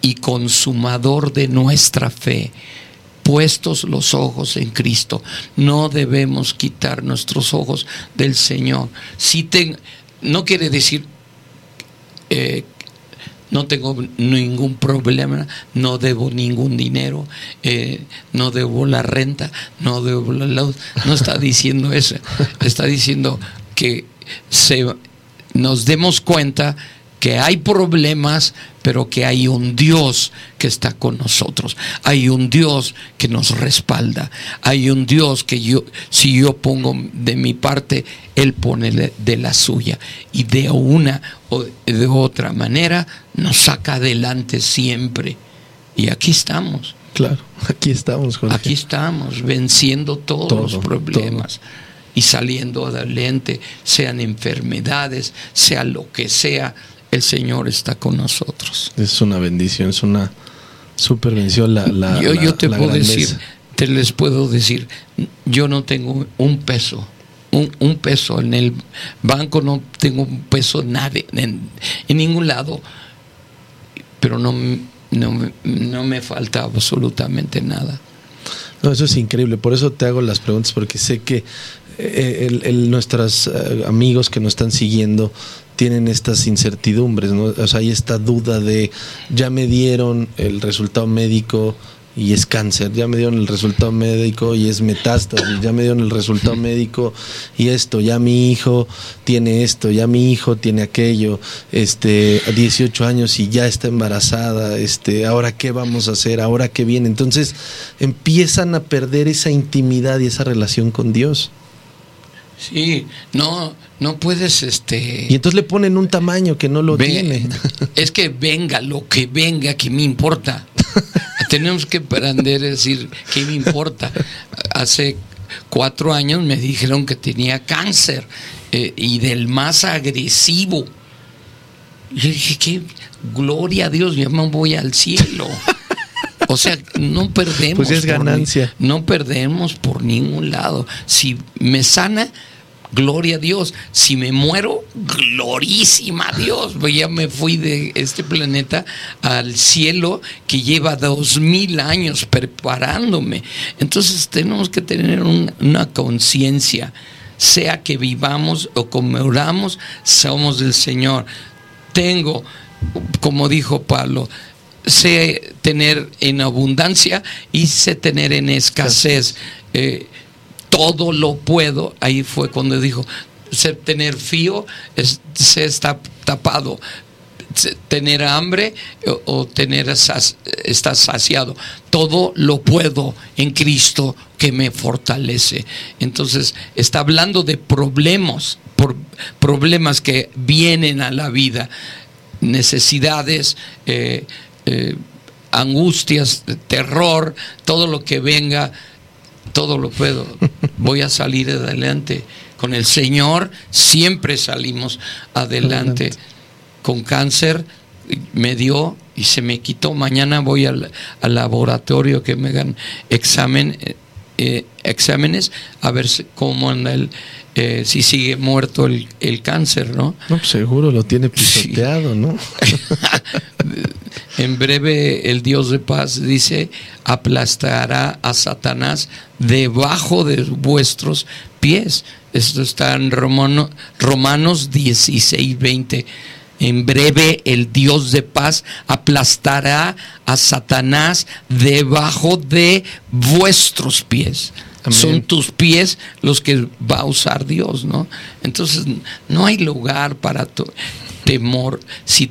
y consumador de nuestra fe. Puestos los ojos en Cristo, no debemos quitar nuestros ojos del Señor. Si no quiere decir eh, no tengo ningún problema, no debo ningún dinero, eh, no debo la renta, no debo la luz. No está diciendo eso, está diciendo que se, nos demos cuenta que hay problemas, pero que hay un Dios que está con nosotros. Hay un Dios que nos respalda. Hay un Dios que yo, si yo pongo de mi parte, Él pone de la suya. Y de una o de otra manera nos saca adelante siempre. Y aquí estamos. Claro, aquí estamos, Aquí estamos, venciendo todos los problemas. Y saliendo adelante, sean enfermedades, sea lo que sea, el Señor está con nosotros. Es una bendición, es una super bendición la, yo, te puedo decir, te les puedo decir, yo no tengo un peso, un, peso en el banco, no tengo un peso nadie, en, ningún lado, pero no, no, me falta absolutamente nada. No, eso es increíble, por eso te hago las preguntas, porque sé que eh, nuestros eh, amigos que nos están siguiendo tienen estas incertidumbres, ¿no? O sea, hay esta duda de ya me dieron el resultado médico y es cáncer, ya me dieron el resultado médico y es metástasis, ya me dieron el resultado médico y esto, ya mi hijo tiene esto, ya mi hijo tiene aquello, este, a 18 años y ya está embarazada, este, ahora qué vamos a hacer, ahora qué viene. Entonces empiezan a perder esa intimidad y esa relación con Dios. Sí, no, no puedes, este. Y entonces le ponen un tamaño que no lo tiene. Es que venga lo que venga, que me importa. Tenemos que aprender a decir qué me importa. Hace cuatro años me dijeron que tenía cáncer eh, y del más agresivo. Yo dije que gloria a Dios, yo me voy al cielo. O sea, no perdemos. Pues es ganancia. no perdemos por ningún lado. Si me sana, gloria a Dios. Si me muero, glorísima a Dios. Pues ya me fui de este planeta al cielo que lleva dos mil años preparándome. Entonces tenemos que tener una conciencia, sea que vivamos o conmemoramos, somos del Señor. Tengo, como dijo Pablo, sé tener en abundancia y sé tener en escasez. Eh, todo lo puedo. Ahí fue cuando dijo, ser tener fío, se está tapado. Tener hambre o, tener estar saciado. Todo lo puedo en Cristo que me fortalece. Entonces, está hablando de problemas, problemas que vienen a la vida, necesidades, eh, eh, angustias, terror, todo lo que venga todo lo puedo, voy a salir adelante. Con el Señor siempre salimos adelante. Con cáncer me dio y se me quitó. Mañana voy al, laboratorio que me hagan examen, eh, eh, exámenes a ver cómo anda el, eh, si sigue muerto el, cáncer, ¿no? No, pues seguro lo tiene pisoteado, ¿no? en breve el Dios de paz dice, aplastará a Satanás debajo de vuestros pies. Esto está en Romano, Romanos 16, 20. En breve el Dios de paz aplastará a Satanás debajo de vuestros pies. Son tus pies los que va a usar Dios, ¿no? Entonces, no hay lugar para tu temor. Si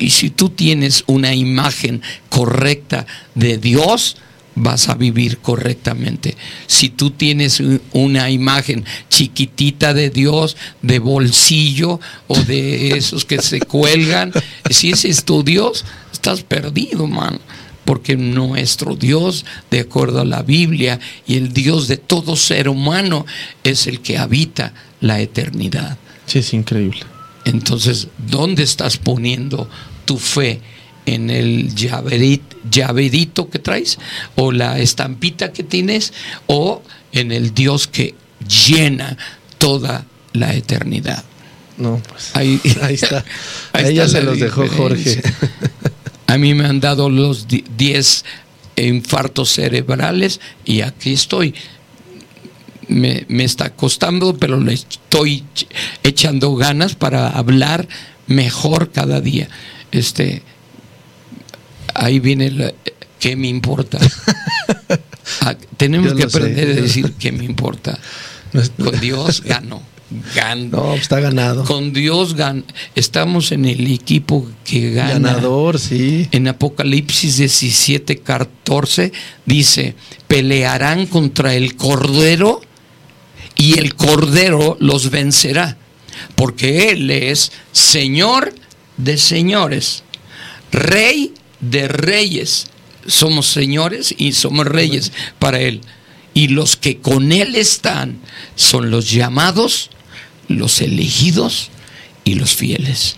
y si tú tienes una imagen correcta de Dios, vas a vivir correctamente. Si tú tienes una imagen chiquitita de Dios, de bolsillo o de esos que se cuelgan, si ese es tu Dios, estás perdido, man porque nuestro Dios, de acuerdo a la Biblia, y el Dios de todo ser humano, es el que habita la eternidad. Sí, es increíble. Entonces, ¿dónde estás poniendo tu fe? ¿En el llaverito que traes? ¿O la estampita que tienes? ¿O en el Dios que llena toda la eternidad? No, pues ahí, está. Ahí, ya se los dejó Jorge. A mí me han dado los 10 infartos cerebrales y aquí estoy. Me, está costando, pero le estoy echando ganas para hablar mejor cada día. Este, ahí viene la, qué me importa. Ah, tenemos que aprender a decir qué me importa. Con Dios gano. No, está ganado. Con Dios gan estamos en el equipo que gana. Ganador, sí. En Apocalipsis 17, 14 dice, pelearán contra el Cordero y el Cordero los vencerá, porque Él es Señor de señores, Rey de reyes. Somos señores y somos reyes para Él. Y los que con Él están son los llamados los elegidos y los fieles.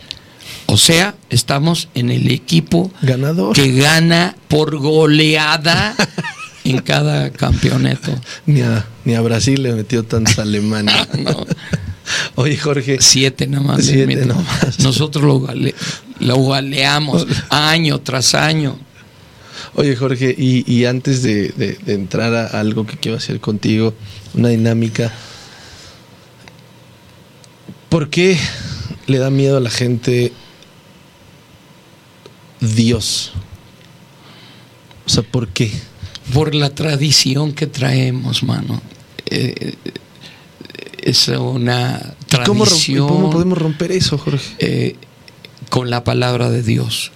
O sea, estamos en el equipo ganador que gana por goleada en cada campeoneto. Ni a, ni a Brasil le metió tantos alemanes. Oye, Jorge. Siete nomás. Siete Nosotros lo, lo galeamos año tras año. Oye, Jorge, y, antes de, de, entrar a algo que quiero hacer contigo, una dinámica ¿Por qué le da miedo a la gente Dios? O sea, ¿por qué? Por la tradición que traemos, mano. Eh, es una tradición. ¿Cómo, podemos romper eso, Jorge? Eh, con la palabra de Dios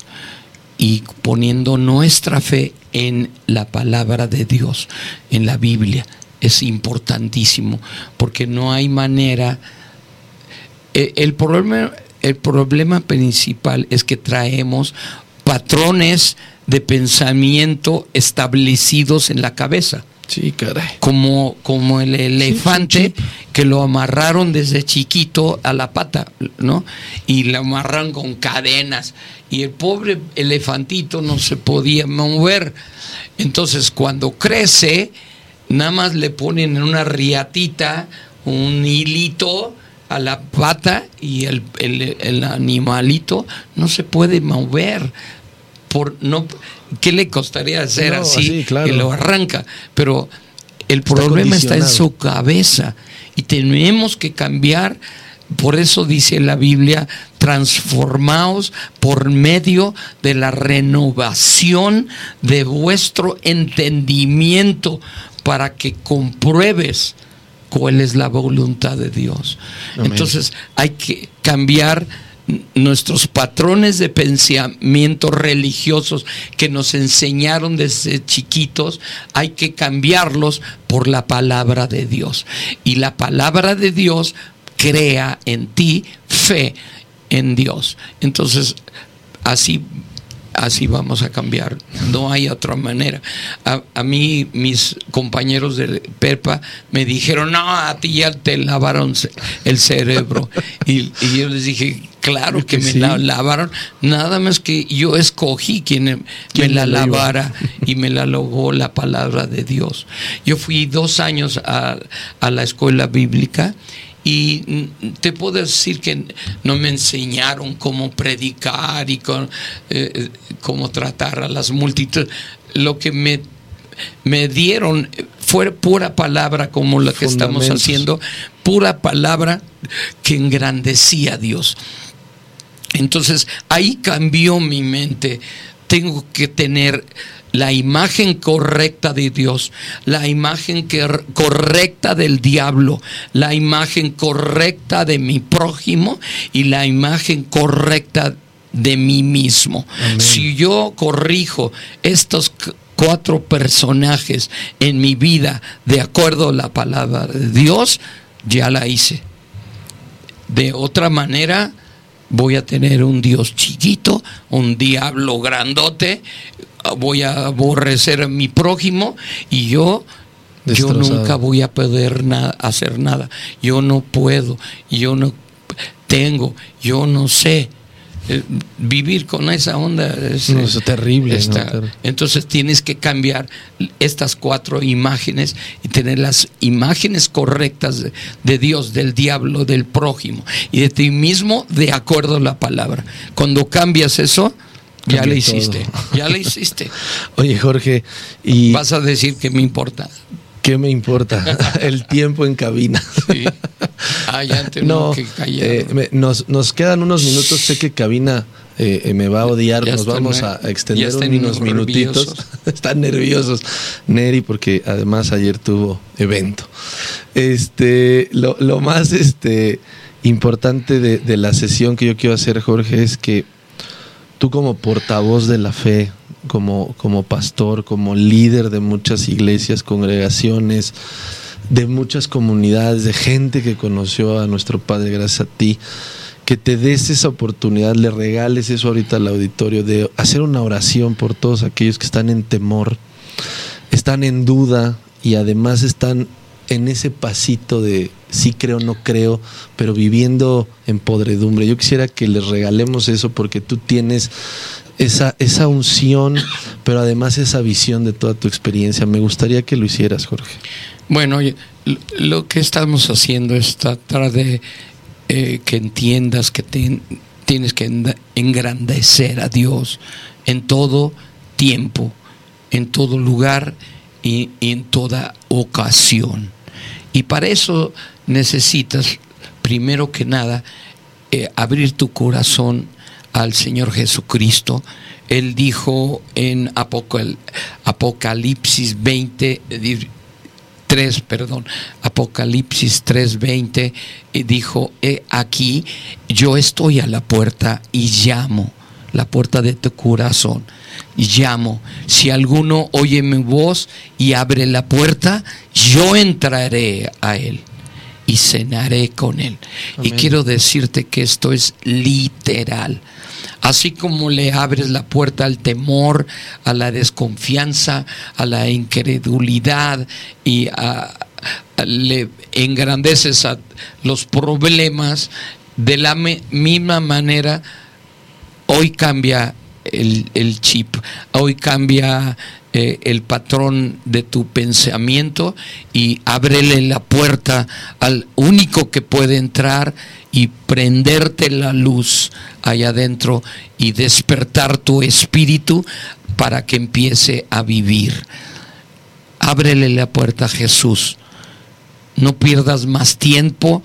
y poniendo nuestra fe en la palabra de Dios, en la Biblia. Es importantísimo, porque no hay manera eh, el problema, el problema principal es que traemos patrones de pensamiento establecidos en la cabeza. Sí, caray. Como, como el elefante que lo amarraron desde chiquito a la pata, ¿no? Y lo amarran con cadenas. Y el pobre elefantito no se podía mover. Entonces, cuando crece, nada más le ponen en una riatita un hilito a la pata y el, el, animalito no se puede mover. Por, no, ¿Qué le costaría hacer así? Y lo arranca. Pero el problema está en su cabeza y tenemos que cambiar. Por eso dice la Biblia, transformaos por medio de la renovación de vuestro entendimiento para que compruebes cuál es la voluntad de Dios. Entonces hay que cambiar nuestros patrones de pensamiento religiosos que nos enseñaron desde chiquitos, hay que cambiarlos por la palabra de Dios. Y la palabra de Dios crea en ti fe en Dios. Entonces, así así vamos a cambiar. No hay otra manera. A, mí, mis compañeros de Pepa me dijeron, no, a ti ya te lavaron el cerebro. Y, yo les dije, claro que, me la lavaron. Nada más que yo escogí quien me la lavara y me la logó la palabra de Dios. Yo fui dos años a, a la escuela bíblica y te puedo decir que no me enseñaron cómo predicar y eh, cómo tratar a las multitudes. Lo que me, me dieron fue pura palabra como la que estamos haciendo, pura palabra que engrandecía a Dios. Entonces ahí cambió mi mente. Tengo que tener la imagen correcta de Dios, la imagen correcta del diablo, la imagen correcta de mi prójimo y la imagen correcta de mí mismo. Si yo corrijo estos cuatro personajes en mi vida de acuerdo a la palabra de Dios, ya la hice. De otra manera, voy a tener un Dios chiquito, un diablo grandote, voy a aborrecer a mi prójimo y yo yo nunca voy a poder hacer nada. Yo no puedo, yo no tengo, yo no sé. Eh, vivir con esa onda es, terrible. Entonces tienes que cambiar estas cuatro imágenes y tener las imágenes correctas de, de, Dios, del diablo, del prójimo y de ti mismo de acuerdo a la palabra. Cuando cambias eso, ya le hiciste, ya le hiciste. Oye, Jorge, y. Vas a decir que me importa. ¿Qué me importa? El tiempo en cabina. Sí. Ah, ya no, que eh, nos, nos, quedan unos minutos. Sé que cabina eh, eh, me va a odiar. nos vamos a extender unos minutitos. están nerviosos. Neri, porque además ayer tuvo evento. Este, lo, lo más este, importante de, de la sesión que yo quiero hacer, Jorge, es que tú como portavoz de la fe, como, como pastor, como líder de muchas iglesias, congregaciones, de muchas comunidades, de gente que conoció a nuestro Padre gracias a ti, que te des esa oportunidad, le regales eso ahorita al auditorio, de hacer una oración por todos aquellos que están en temor, están en duda y además están en ese pasito de sí creo, no creo, pero viviendo en podredumbre. Yo quisiera que les regalemos eso porque tú tienes esa, esa unción, pero además esa visión de toda tu experiencia. Me gustaría que lo hicieras, Jorge. Bueno, lo que estamos haciendo es tratar de eh, que entiendas que tienes que engrandecer a Dios en todo tiempo, en todo lugar y en toda ocasión. Y para eso necesitas, primero que nada, eh, abrir tu corazón al Señor Jesucristo. Él dijo en Apocalipsis 20, 3, perdón, Apocalipsis 3:20, dijo, He aquí, yo estoy a la puerta y llamo, la puerta de tu corazón llamo. Si alguno oye mi voz y abre la puerta, yo entraré a él y cenaré con él. Y quiero decirte que esto es literal. Así como le abres la puerta al temor, a la desconfianza, a la incredulidad y le engrandeces a los problemas, de la misma manera, hoy cambia el, chip, hoy cambia eh, el patrón de tu pensamiento y ábrele la puerta al único que puede entrar y prenderte la luz allá adentro y despertar tu espíritu para que empiece a vivir. Ábrele la puerta Jesús. No pierdas más tiempo,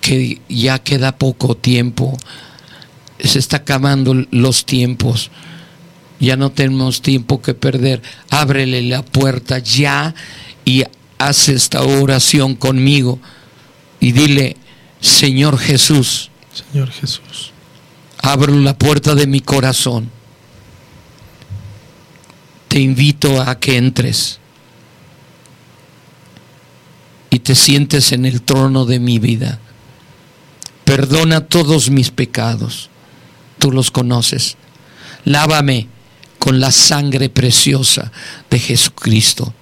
que ya queda poco tiempo. Se está acabando los tiempos. Ya no tenemos tiempo que perder. Ábrele la puerta ya y haz esta oración conmigo y dile, Señor Jesús. Señor Jesús. Abro la puerta de mi corazón. Te invito a que entres y te sientes en el trono de mi vida. Perdona todos mis pecados. Tú los conoces. Lávame con la sangre preciosa de Jesucristo.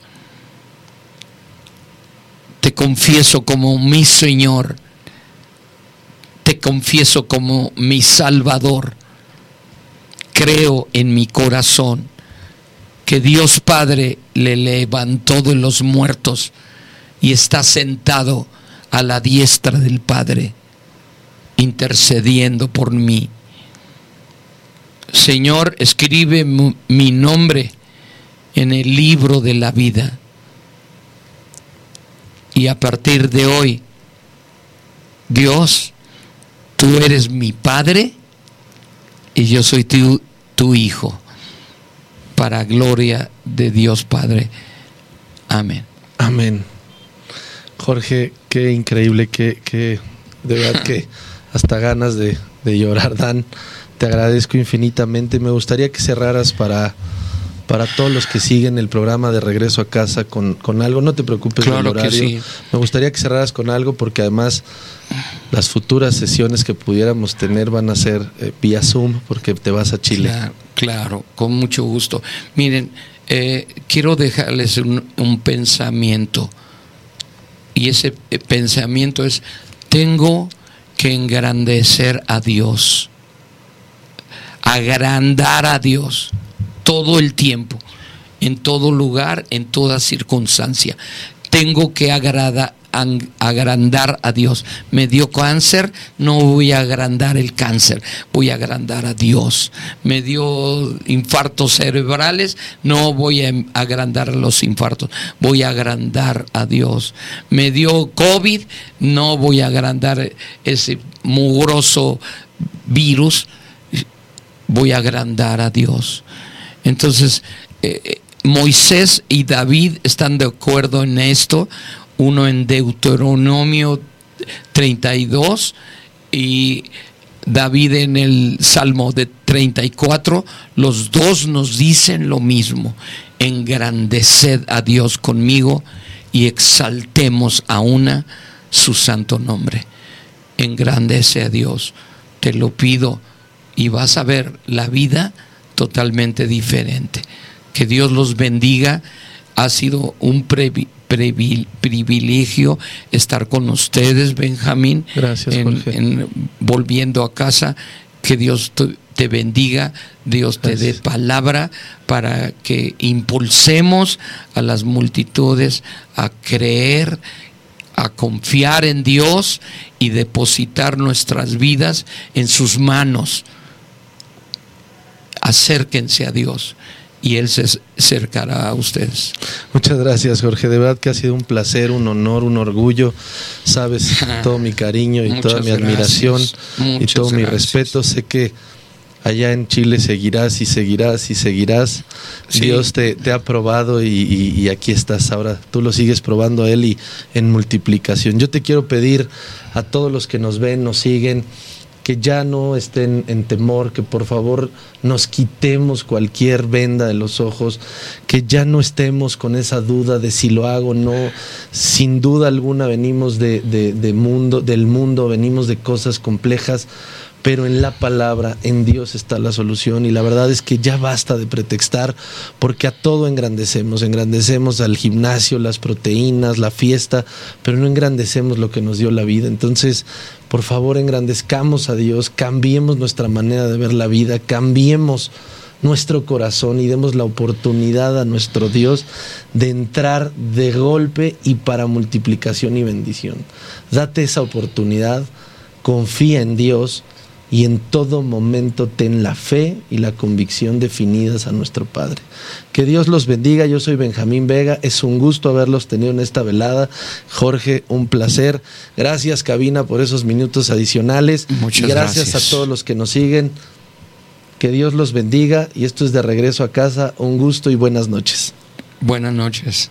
Te confieso como mi Señor confieso como mi Salvador. Creo en mi corazón que Dios Padre le levantó de los muertos y está sentado a la diestra del Padre, intercediendo por mí. Señor, escribe mi nombre en el libro de la vida. Y a partir de hoy, Dios, tú eres mi padre y yo soy tu, tu hijo, para gloria de Dios Padre. Amén. Amén. Jorge, qué increíble, qué, de verdad que hasta ganas de, de llorar dan. Te agradezco infinitamente. Me gustaría que cerraras para para todos los que siguen el programa de regreso a casa con, algo. No te preocupes claro horario. sí. Me gustaría que cerraras con algo porque además las futuras sesiones que pudiéramos tener van a ser eh, vía Zoom porque te vas a Chile. Claro, con mucho gusto. Miren, eh, quiero dejarles un, pensamiento y ese eh, pensamiento es, tengo que engrandecer a Dios, agrandar a Dios todo el tiempo, en todo lugar, en toda circunstancia. Tengo que agrandar a Dios. Me dio cáncer, no voy a agrandar el cáncer, voy a agrandar a Dios. Me dio infartos cerebrales, no voy a agrandar los infartos, voy a agrandar a Dios. Me dio COVID, no voy a agrandar ese mugroso virus, voy a agrandar a Dios. Entonces, eh, eh, Moisés y David están de acuerdo en esto, uno en Deuteronomio 32 y David en el Salmo de 34, los dos nos dicen lo mismo, engrandeced a Dios conmigo y exaltemos a una su santo nombre. Engrandece a Dios, te lo pido y vas a ver la vida totalmente diferente. Que Dios los bendiga. Ha sido un privilegio estar con ustedes, Benjamín. Gracias, volviendo a casa, que Dios te bendiga, Dios te dé palabra para que impulsemos a las multitudes a creer, a confiar en Dios y depositar nuestras vidas en sus manos acérquense a Dios y Él se acercará a ustedes. Muchas gracias, Jorge. De verdad que ha sido un placer, un honor, un orgullo. Sabes todo mi cariño y toda mi admiración y todo mi respeto. Sé que allá en Chile seguirás y seguirás y seguirás. Dios te, ha probado y, y, aquí estás ahora. Tú lo sigues probando a Él y en multiplicación. Yo te quiero pedir a todos los que nos ven, nos siguen, que ya no estén en temor, que por favor nos quitemos cualquier venda de los ojos, que ya no estemos con esa duda de si lo hago o no. Sin duda alguna venimos de, de mundo, del mundo, venimos de cosas complejas pero en la palabra, en Dios está la solución y la verdad es que ya basta de pretextar porque a todo engrandecemos, engrandecemos al gimnasio, las proteínas, la fiesta, pero no engrandecemos lo que nos dio la vida. Entonces, por favor, engrandezcamos a Dios, cambiemos nuestra manera de ver la vida, cambiemos nuestro corazón y demos la oportunidad a nuestro Dios de entrar de golpe y para multiplicación y bendición. Date esa oportunidad, confía en Dios y en todo momento ten la fe y la convicción definidas a nuestro Padre. Que Dios los bendiga, yo soy Benjamín Vega, es un gusto haberlos tenido en esta velada. Jorge, un placer. Gracias Cabina por esos minutos adicionales. Muchas gracias, gracias a todos los que nos siguen. Que Dios los bendiga y esto es de regreso a casa. Un gusto y buenas noches. Buenas noches.